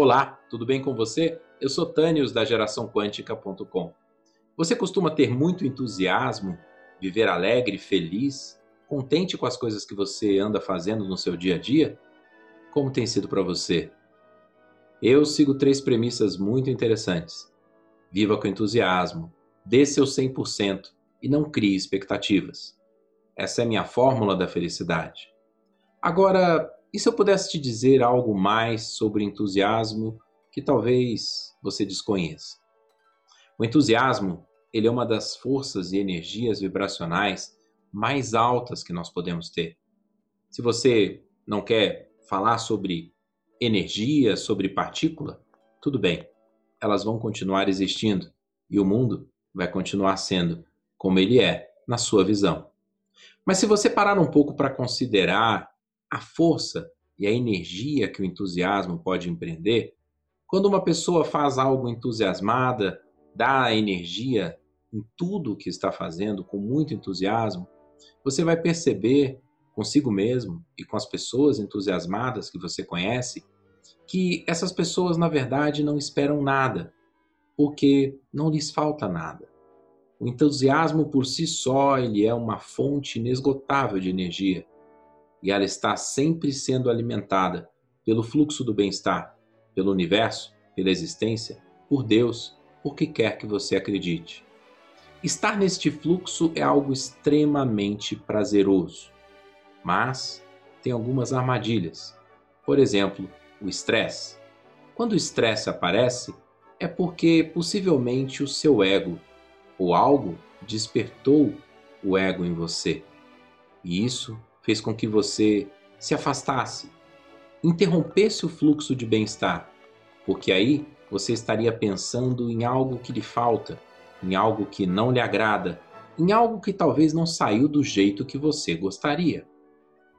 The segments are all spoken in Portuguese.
Olá, tudo bem com você? Eu sou Tânios da geraçãoquântica.com. Você costuma ter muito entusiasmo, viver alegre, feliz, contente com as coisas que você anda fazendo no seu dia a dia? Como tem sido para você? Eu sigo três premissas muito interessantes. Viva com entusiasmo, dê seu 100% e não crie expectativas. Essa é minha fórmula da felicidade. Agora, e se eu pudesse te dizer algo mais sobre entusiasmo que talvez você desconheça? O entusiasmo, ele é uma das forças e energias vibracionais mais altas que nós podemos ter. Se você não quer falar sobre energia, sobre partícula, tudo bem. Elas vão continuar existindo e o mundo vai continuar sendo como ele é na sua visão. Mas se você parar um pouco para considerar a força e a energia que o entusiasmo pode empreender, quando uma pessoa faz algo entusiasmada, dá energia em tudo o que está fazendo com muito entusiasmo, você vai perceber consigo mesmo e com as pessoas entusiasmadas que você conhece que essas pessoas na verdade não esperam nada, porque não lhes falta nada. O entusiasmo por si só, ele é uma fonte inesgotável de energia e ela está sempre sendo alimentada pelo fluxo do bem-estar, pelo universo, pela existência, por Deus, por que quer que você acredite. Estar neste fluxo é algo extremamente prazeroso, mas tem algumas armadilhas. Por exemplo, o estresse. Quando o estresse aparece, é porque possivelmente o seu ego ou algo despertou o ego em você. E isso fez com que você se afastasse, interrompesse o fluxo de bem-estar, porque aí você estaria pensando em algo que lhe falta, em algo que não lhe agrada, em algo que talvez não saiu do jeito que você gostaria.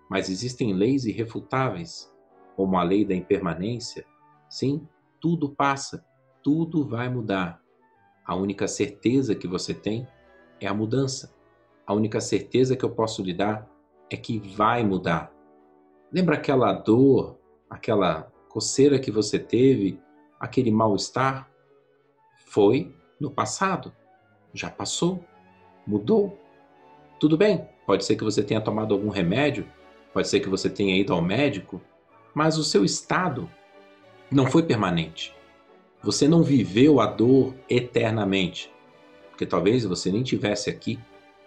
Mas existem leis irrefutáveis, como a lei da impermanência. Sim, tudo passa, tudo vai mudar. A única certeza que você tem é a mudança. A única certeza que eu posso lhe dar é que vai mudar. Lembra aquela dor, aquela coceira que você teve, aquele mal-estar? Foi no passado, já passou, mudou. Tudo bem, pode ser que você tenha tomado algum remédio, pode ser que você tenha ido ao médico, mas o seu estado não foi permanente. Você não viveu a dor eternamente, porque talvez você nem tivesse aqui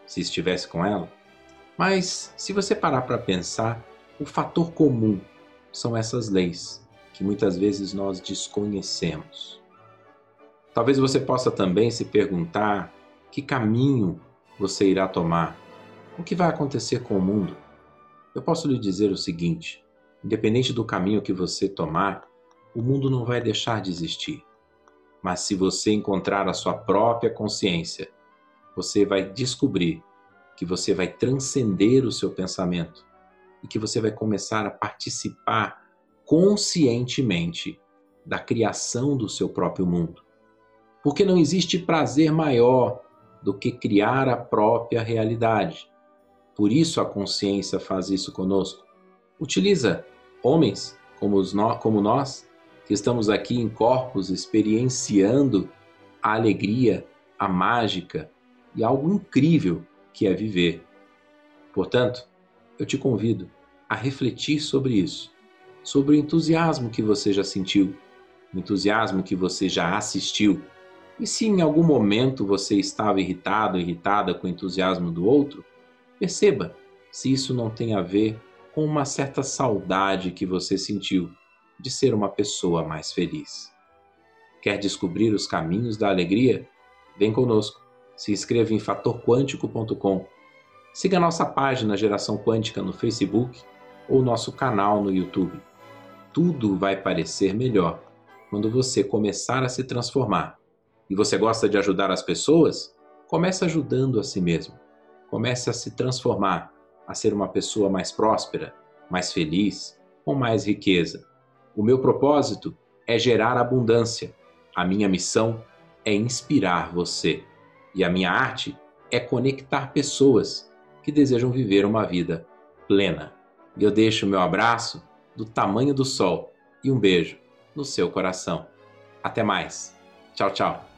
se estivesse com ela. Mas, se você parar para pensar, o fator comum são essas leis que muitas vezes nós desconhecemos. Talvez você possa também se perguntar que caminho você irá tomar, o que vai acontecer com o mundo. Eu posso lhe dizer o seguinte: independente do caminho que você tomar, o mundo não vai deixar de existir. Mas se você encontrar a sua própria consciência, você vai descobrir que você vai transcender o seu pensamento e que você vai começar a participar conscientemente da criação do seu próprio mundo. Porque não existe prazer maior do que criar a própria realidade. Por isso a consciência faz isso conosco. Utiliza homens como, como nós, que estamos aqui em corpos experienciando a alegria, a mágica e algo incrível que é viver. Portanto, eu te convido a refletir sobre isso, sobre o entusiasmo que você já sentiu, o entusiasmo que você já assistiu. E se em algum momento você estava irritado, irritada com o entusiasmo do outro, perceba se isso não tem a ver com uma certa saudade que você sentiu de ser uma pessoa mais feliz. Quer descobrir os caminhos da alegria? Vem conosco se inscreva em fatorquântico.com. Siga nossa página Geração Quântica no Facebook ou nosso canal no YouTube. Tudo vai parecer melhor quando você começar a se transformar. E você gosta de ajudar as pessoas? Comece ajudando a si mesmo. Comece a se transformar, a ser uma pessoa mais próspera, mais feliz, com mais riqueza. O meu propósito é gerar abundância. A minha missão é inspirar você. E a minha arte é conectar pessoas que desejam viver uma vida plena. Eu deixo o meu abraço do tamanho do sol e um beijo no seu coração. Até mais. Tchau, tchau.